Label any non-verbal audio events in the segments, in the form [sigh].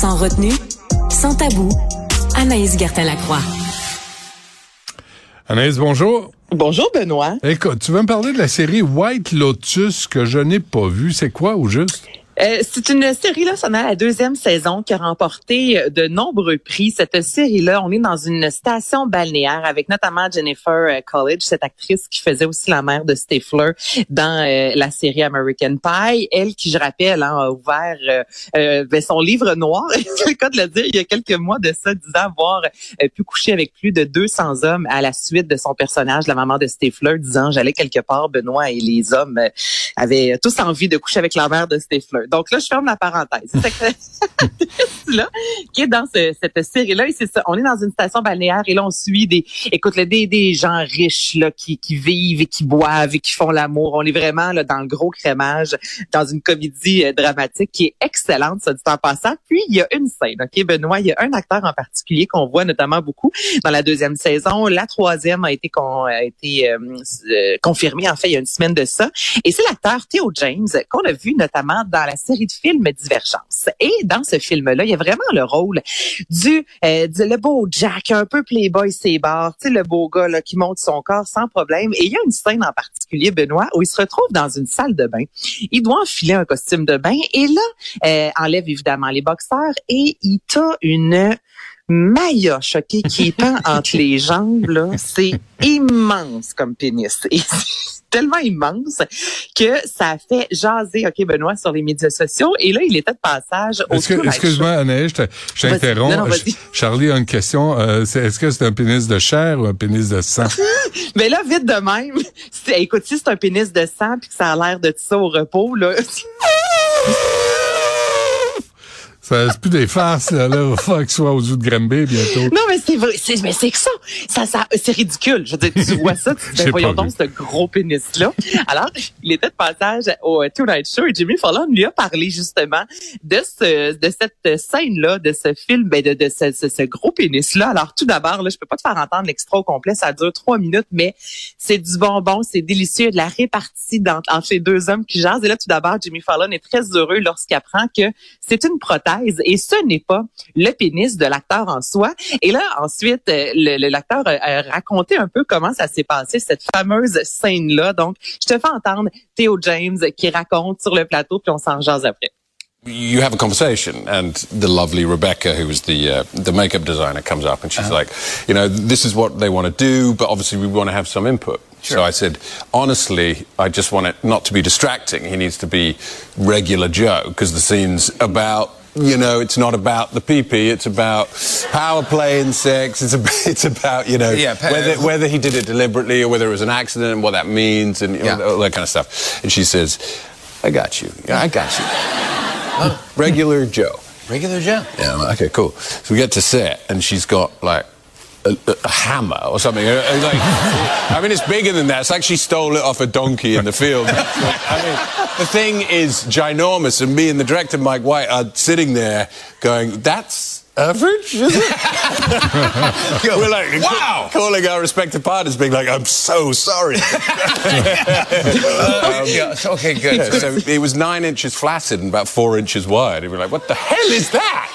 Sans retenue, sans tabou, Anaïs Gertin-Lacroix. Anaïs, bonjour. Bonjour Benoît. Écoute, tu veux me parler de la série White Lotus que je n'ai pas vue. C'est quoi au juste? Euh, c'est une série là, ça est la deuxième saison qui a remporté euh, de nombreux prix. Cette série-là, on est dans une station balnéaire avec notamment Jennifer euh, College, cette actrice qui faisait aussi la mère de Stifler dans la série American Pie. Elle, qui je rappelle, hein, a ouvert ben, son livre noir, [laughs] c'est le cas de le dire, il y a quelques mois de ça, disant avoir pu coucher avec plus de 200 hommes à la suite de son personnage, la maman de Stifler, disant j'allais quelque part, Benoît et les hommes avaient tous envie de coucher avec la mère de Stifler. Donc là, je ferme la parenthèse. [laughs] Là qui est dans ce- cette série-là. Et c'est ça. On est dans une station balnéaire et là, on suit des, écoute, là, des, des gens riches là qui, qui vivent et qui boivent et qui font l'amour. On est vraiment là dans le gros crémage, dans une comédie euh, dramatique qui est excellente, ça dit en passant. Puis il y a une scène, ok, Benoît, il y a un acteur en particulier qu'on voit notamment beaucoup dans la deuxième saison. La troisième a été, con- a été euh, euh, confirmée en fait il y a une semaine de ça. Et c'est l'acteur Theo James qu'on a vu notamment dans la série de films Divergence. Et dans ce film-là, il y a vraiment le rôle du, euh, du- le beau Jack, un peu playboy sébar, tu sais, le beau gars là, qui monte son corps sans problème. Et il y a une scène en particulier, Benoît, où il se retrouve dans une salle de bain. Il doit enfiler un costume de bain et là, euh, enlève évidemment les boxeurs et il t'a une maillotche, OK, qui pend [laughs] entre les jambes, là. C'est immense comme pénis. Et [laughs] tellement immense que ça a fait jaser, OK, Benoît, sur les médias sociaux. Et là, il était de passage au Excuse-moi, Anaïs, je t'interromps. Charlie a une question. Euh, Est-ce que c'est un pénis de chair ou un pénis de sang? [laughs] Mais là, vite de même, écoute, si c'est un pénis de sang puis que ça a l'air de ça au repos, là, c'est plus des farces, là. là. Falloir qu'il soit aux yeux de Granby bientôt. Non, mais c'est vrai, c'est, mais c'est que ça, ça, ça, c'est ridicule. Je veux dire, tu vois ça, tu [laughs] te J'ai dis, voyons donc ce gros pénis-là. Alors, il était de passage au euh, Tonight Show et Jimmy Fallon lui a parlé justement de ce, de cette scène-là, de ce film, ben de, de ce, ce, ce gros pénis-là. Alors, tout d'abord, là, je peux pas te faire entendre l'extra au complet, ça dure trois minutes, mais c'est du bonbon, c'est délicieux, de la répartie dans, entre les deux hommes qui jasent. Et là, tout d'abord, Jimmy Fallon est très heureux lorsqu'il apprend que c'est une prothèse et ce n'est pas le pénis de l'acteur en soi. Et là, ensuite, euh, le- le- l'acteur a, a raconté un peu comment ça s'est passé, cette fameuse scène-là. Donc, je te fais entendre Theo James qui raconte sur le plateau, puis on s'en jase après. you have a conversation and the lovely Rebecca who was the uh, the makeup designer comes up and she's like you know this is what they want to do but obviously we want to have some input so I said honestly I just want it not to be distracting he needs to be regular Joe because the scene's about you know, it's not about the pee-pee. It's about power play and sex. It's about, [laughs] it's about you know, Yeah, whether, whether he did it deliberately or whether it was an accident and what that means and Yeah. all that kind of stuff. And she says, I got you. Yeah, I got you. Regular Joe. Regular Joe. Yeah, like, okay, cool. So we get to set, and she's got like a, a hammer or something. Uh, uh, Like, [laughs] I mean, it's bigger than that. It's like she stole it off a donkey in the field. [laughs] I mean, the thing is ginormous, and me and the director Mike White are sitting there going, "That's." Average, is it? [laughs] We're like, wow! Calling our respective partners, being like, I'm so sorry. Um, yeah, so- okay, good. So it was nine inches flaccid and about four inches wide. And we're like, what the hell is that?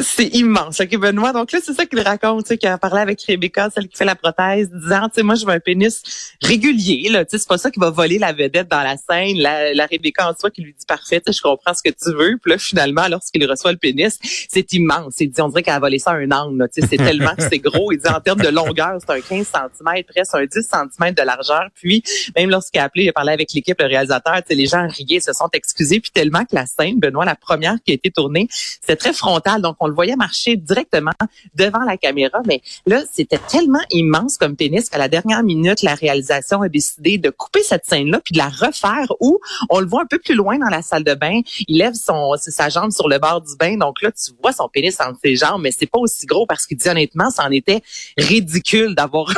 C'est immense. OK, Benoît. Donc là, c'est ça qu'il raconte, tu sais, qu'il a parlé avec Rebecca, celle qui fait la prothèse, disant, tu sais, moi, je veux un pénis régulier, là. Tu sais, c'est pas ça qui va voler la vedette dans la scène. La, la Rebecca en soi qui lui dit, parfait, je comprends ce que tu veux. Puis là, finalement, lorsqu'il reçoit le pénis, c'est immense. Il dit, on dirait qu'elle a volé ça à un angle, tu sais, c'est tellement que c'est gros. Il dit, en termes de longueur, c'est un 15 cm, presque un 10 cm de largeur. Puis, même lorsqu'il a appelé, il a parlé avec l'équipe, le réalisateur, tu sais, les gens riaient, se sont excusés. Puis tellement que la scène, Benoît, la première qui a été tournée, c'était très frontal. Donc, on le voyait marcher directement devant la caméra. Mais là, c'était tellement immense comme pénis qu'à la dernière minute, la réalisation a décidé de couper cette scène-là puis de la refaire où on le voit un peu plus loin dans la salle de bain. Il lève son sa jambe sur le bord du bain. Donc là, tu vois son pénis entre ses jambes, mais c'est pas aussi gros parce qu'il dit honnêtement, ça était ridicule d'avoir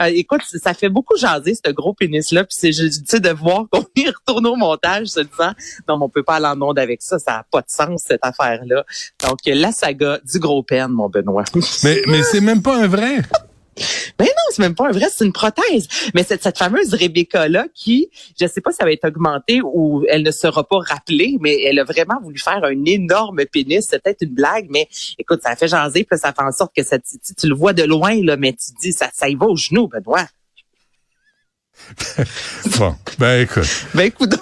Euh, écoute, ça fait beaucoup jaser ce gros pénis-là. Puis c'est juste de voir qu'on [laughs] y retourne au montage se disant non, mais on peut pas aller en onde avec ça. Ça n'a pas de sens, cette affaire-là. Donc, la saga du gros pen, mon Benoît. Mais, mais c'est même pas un vrai. [laughs] Mais non, c'est même pas un vrai, c'est une prothèse. Mais cette, cette fameuse Rebecca-là qui, je sais pas si ça va être augmenté ou elle ne sera pas rappelée, mais elle a vraiment voulu faire un énorme pénis. C'est peut-être une blague, mais écoute, ça fait jaser, puis ça fait en sorte que ça, tu, tu le vois de loin, là, mais tu dis, ça, ça y va au genou, Benoît. [laughs] bon, ben écoute. Ben écoute.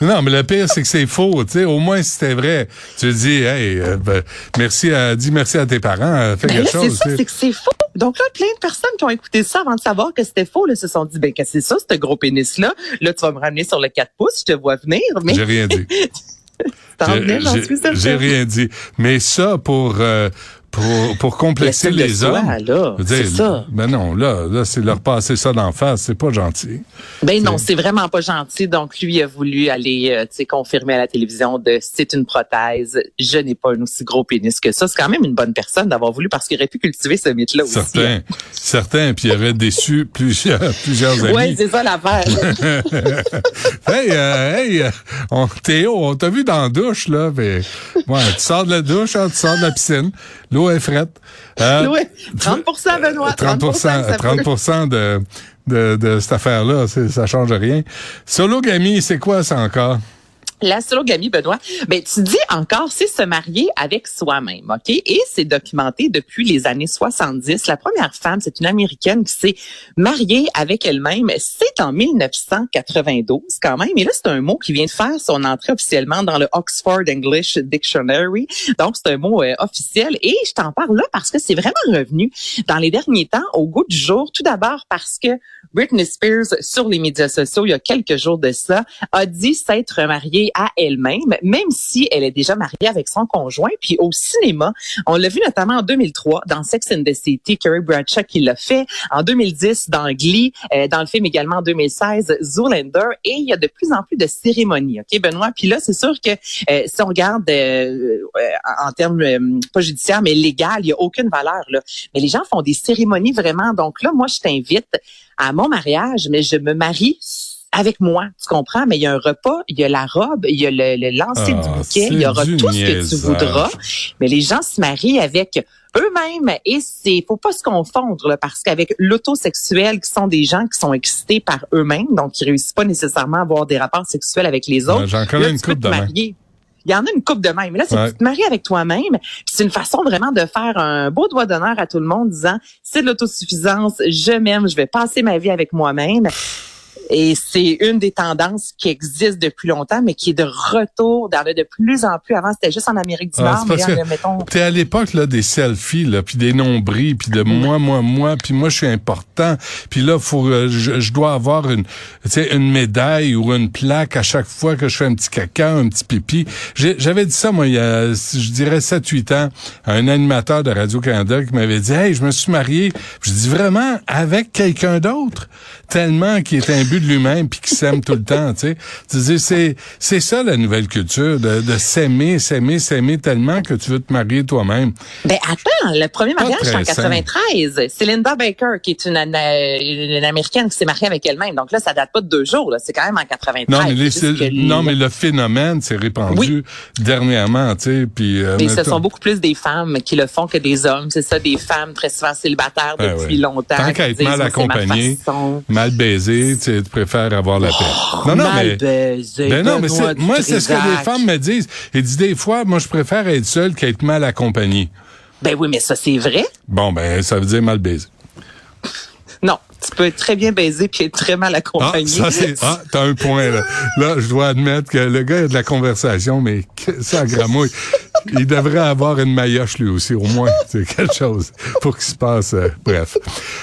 Non, mais le pire, c'est que c'est faux. Tu sais, au moins, si c'était vrai, tu dis, hey, euh, ben, merci à, dis merci à tes parents, euh, fais Ben quelque là, chose. c'est ça, c'est que c'est faux. Donc là, plein de personnes qui ont écouté ça avant de savoir que c'était faux, là, se sont dit, ben, que c'est ça, ce gros pénis-là? Là, tu vas me ramener sur le 4 pouces, je te vois venir, mais J'ai rien dit. [laughs] J'ai rien dit. Mais ça, pour, euh, pour, pour complexer de les hommes. c'est ça. Ben non, là, là, c'est leur passer ça d'en face. C'est pas gentil. Ben non, c'est vraiment pas gentil. Donc lui a voulu aller, euh, tu sais, confirmer à la télévision de c'est une prothèse. Je n'ai pas un aussi gros pénis que ça. C'est quand même une bonne personne d'avoir voulu parce qu'il aurait pu cultiver ce mythe-là aussi. Certains, certains, puis il aurait déçu [laughs] plusieurs, plusieurs amis. Ouais, c'est ça l'affaire. [laughs] hey, euh, hey, euh, on, Théo, on t'a vu dans la douche, là. Mais, ouais, tu sors de la douche, hein, tu sors de la piscine. L'eau est frette. Euh, Ouais, 30 Benoît. 30 ça peut. 30 de, de, de cette affaire-là, ça change rien. Sologamie, c'est quoi ça encore? La sologamie, Benoît, ben tu dis encore, c'est se marier avec soi-même, ok? Et c'est documenté depuis les années 70. La première femme, c'est une américaine qui s'est mariée avec elle-même. C'est en 1992 quand même. Et là, c'est un mot qui vient de faire son entrée officiellement dans le Oxford English Dictionary. Donc, c'est un mot euh, officiel. Et je t'en parle là parce que c'est vraiment revenu dans les derniers temps au goût du jour. Tout d'abord parce que Britney Spears, sur les médias sociaux, il y a quelques jours de ça, a dit s'être mariée à elle-même, même si elle est déjà mariée avec son conjoint. Puis au cinéma, on l'a vu notamment en 2003 dans Sex and the City, Carrie Bradshaw qui l'a fait. En 2010 dans Glee, euh, dans le film également en 2016, Zoolander. Et il y a de plus en plus de cérémonies, ok Benoît? Puis là, c'est sûr que euh, si on regarde euh, euh, en termes euh, pas judiciaires, mais légal, il y a aucune valeur là. Mais les gens font des cérémonies vraiment. Donc là, moi, je t'invite à mon mariage, mais je me marie avec moi, tu comprends? Mais il y a un repas, il y a la robe, il y a le, le lancer Ah, du bouquet, il y aura tout ce que tu voudras. Mais les gens se marient avec eux-mêmes et c'est faut pas se confondre là, parce qu'avec l'autosexuel qui sont des gens qui sont excités par eux-mêmes donc qui réussissent pas nécessairement à avoir des rapports sexuels avec les autres. J'en connais une coupe de. Il y en a une coupe de même. Mais là, c'est Ouais. tu te maries avec toi-même. C'est une façon vraiment de faire un beau doigt d'honneur à tout le monde disant c'est de l'autosuffisance, je m'aime, je vais passer ma vie avec moi-même. Et c'est une des tendances qui existe depuis longtemps, mais qui est de retour dans le de plus en plus. Avant, c'était juste en Amérique du Ah, Nord, mais parce que mettons, T'es à l'époque là des selfies là, puis des nombrils, puis de moi, moi, moi, puis moi je suis important, puis là faut, euh, je, je dois avoir une, tu sais, une médaille ou une plaque à chaque fois que je fais un petit caca, un petit pipi. J'avais dit ça moi il y a, je dirais 7-8 ans, à un animateur de Radio Canada qui m'avait dit, hey, je me suis marié. Je dis vraiment? Avec quelqu'un d'autre, tellement qui est imbu de lui-même puis qui s'aime tout le temps, tu sais. C'est c'est ça la nouvelle culture de, de s'aimer, s'aimer, s'aimer tellement que tu veux te marier toi-même. Ben attends, le premier mariage c'est en très sain. 93. C'est Linda Baker qui est une, une américaine qui s'est mariée avec elle-même. Donc là, ça date pas de deux jours. là. C'est quand même en 93. Non mais les- C'est juste que non le- mais le phénomène s'est répandu Oui. dernièrement, tu sais, puis euh, Mais ce sont beaucoup plus des femmes qui le font que des hommes. C'est ça, des femmes très souvent célibataires Ben depuis longtemps. Tant qu'à être mal Moi, c'est ma accompagné, façon. mal baisé, tu, tu préfères avoir la paix. Oh, mal baisé, ben non, mais moi, c'est ce que les femmes me disent. Ils disent des fois, moi, je préfère être seul qu'être mal accompagné. Ben oui, mais ça, c'est vrai. Bon, ben, ça veut dire mal baisé. Non, tu peux être très bien baisé puis être très mal Ah, accompagné. ça, c'est, ah, t'as un point, là. Là, je dois admettre que le gars a de la conversation, mais que ça gramouille. Il devrait avoir une maillotche, lui aussi, au moins. C'est quelque chose pour qu'il se passe, euh, bref.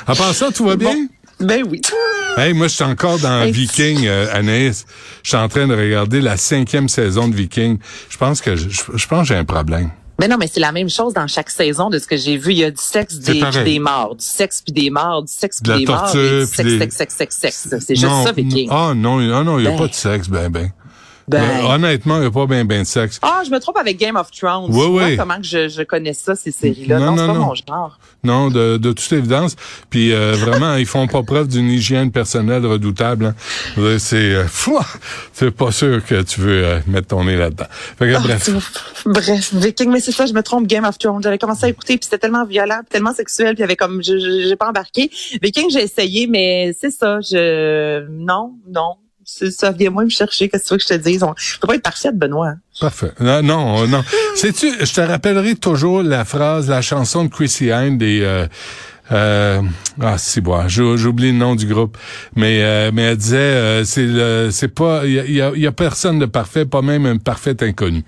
À part ça, tout va bien? Ben oui. [laughs] Hey, moi, je suis encore dans. Viking, euh, Anaïs. Je suis en train de regarder la cinquième saison de Viking. Je pense que je, pense que j'ai un problème. Mais non, mais c'est la même chose dans chaque saison de ce que j'ai vu. Il y a du sexe, des, des morts, du sexe puis des morts, du sexe De puis des morts, du sexe, des- sexe, sexe, sexe, sexe. C'est juste non, ça, Viking. Ah non, ah non, il n'y a Ben. pas de sexe, ben ben. Ben. Honnêtement, il n'y a pas ben ben de sexe. Ah, je me trompe avec Game of Thrones. Oui, Tu vois oui. comment que je, je connais ça, ces séries-là? Non, Non, non, pas non. mon genre. Non, de, de toute évidence. Puis euh, vraiment, ils font pas preuve d'une hygiène personnelle redoutable. hein. C'est euh, fouah, c'est pas sûr que tu veux euh, mettre ton nez là-dedans. Fait que, bref. Bref, Viking, mais c'est ça, je me trompe, Game of Thrones. J'avais commencé à écouter, puis c'était tellement violent, puis tellement sexuel, puis avait comme, j'ai pas embarqué. Viking, j'ai essayé, mais c'est ça, je, non, non. Ça, viens-moi me chercher, qu'est-ce que tu veux que je te dise? On peut pas être parfaite, Benoît. Parfait. Non, non, non. Sais-tu, je te rappellerai toujours la phrase, la chanson de Chrissy Hynde des... Euh, euh, ah, c'est bon, j'oublie le nom du groupe, mais euh, mais elle disait euh, c'est le c'est pas il y a, y a- il y a personne de parfait, pas même un parfait inconnu.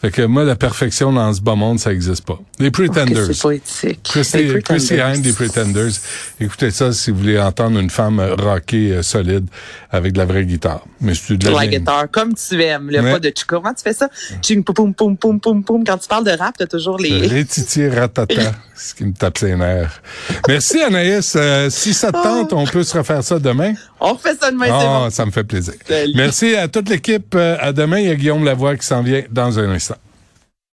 Fait que moi la perfection dans ce bas monde ça existe pas. Les Pretenders. c'est. Chrissy, Les Chrissy Pretenders. Hynde des Pretenders. Écoutez ça si vous voulez entendre une femme rockée euh, solide avec de la vraie guitare. Mais c'est de la La guitare, comme tu aimes, le Ouais. pas de tu Comment tu fais ça? Ching, poum, poum, poum, poum, poum, poum. Quand tu parles de rap, t'as toujours les... Rétitier ratata, [laughs] ce qui me tape ses nerfs. Merci Anaïs. Euh, si ça te tente, on peut se refaire ça demain. On refait ça demain, c'est bon. ça me fait plaisir. Salut. Merci à toute l'équipe. Euh, À demain, il y a Guillaume Lavoie qui s'en vient dans un instant.